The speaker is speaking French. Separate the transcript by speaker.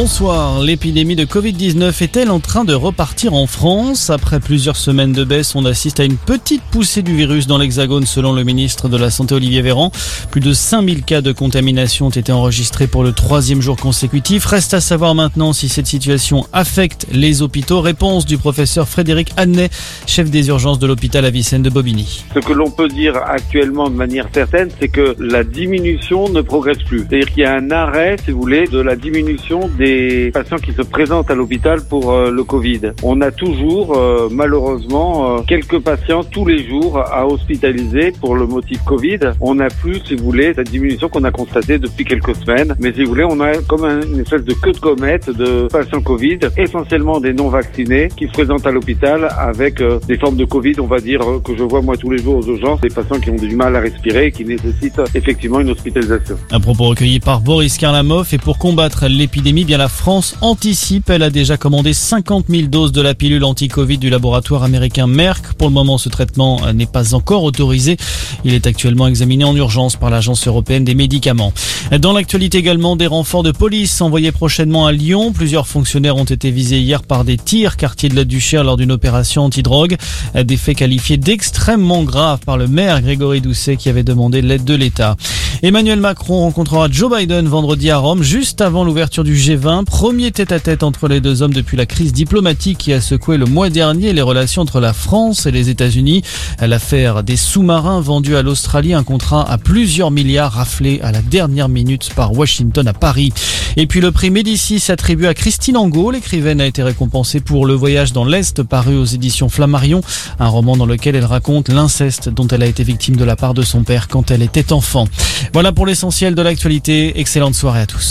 Speaker 1: Bonsoir. L'épidémie de Covid-19 est-elle en train de repartir en France? Après plusieurs semaines de baisse, on assiste à une petite poussée du virus dans l'Hexagone selon le ministre de la Santé Olivier Véran. Plus de 5000 cas de contamination ont été enregistrés pour le troisième jour consécutif. Reste à savoir maintenant si cette situation affecte les hôpitaux. Réponse du professeur Frédéric Annet, chef des urgences de l'hôpital Avicenne de Bobigny.
Speaker 2: Ce que l'on peut dire actuellement de manière certaine, c'est que la diminution ne progresse plus. C'est-à-dire qu'il y a un arrêt, si vous voulez, de la diminution des des patients qui se présentent à l'hôpital pour euh, le Covid. On a toujours, euh, malheureusement, euh, quelques patients tous les jours à hospitaliser pour le motif Covid. On n'a plus, si vous voulez, cette diminution qu'on a constatée depuis quelques semaines. Mais si vous voulez, on a comme une espèce de queue de comète de patients Covid, essentiellement des non vaccinés, qui se présentent à l'hôpital avec des formes de Covid, on va dire, que je vois moi tous les jours aux urgences, des patients qui ont du mal à respirer et qui nécessitent effectivement une hospitalisation.
Speaker 1: Un propos recueilli par Boris Karlamov et pour combattre l'épidémie, bien la France anticipe. Elle a déjà commandé 50 000 doses de la pilule anti-Covid du laboratoire américain Merck. Pour le moment, ce traitement n'est pas encore autorisé. Il est actuellement examiné en urgence par l'Agence européenne des médicaments. Dans l'actualité également, des renforts de police envoyés prochainement à Lyon. Plusieurs fonctionnaires ont été visés hier par des tirs quartier de la Duchère lors d'une opération anti-drogue. Des faits qualifiés d'extrêmement graves par le maire Grégory Doucet qui avait demandé l'aide de l'État. Emmanuel Macron rencontrera Joe Biden vendredi à Rome, juste avant l'ouverture du G20. Premier tête-à-tête entre les deux hommes depuis la crise diplomatique qui a secoué le mois dernier les relations entre la France et les États-Unis. L'affaire des sous-marins vendus à l'Australie, un contrat à plusieurs milliards raflé à la dernière minute par Washington à Paris. Et puis le prix Médicis attribué à Christine Angot. L'écrivaine a été récompensée pour Le Voyage dans l'Est, paru aux éditions Flammarion, un roman dans lequel elle raconte l'inceste dont elle a été victime de la part de son père quand elle était enfant. Voilà pour l'essentiel de l'actualité. Excellente soirée à tous.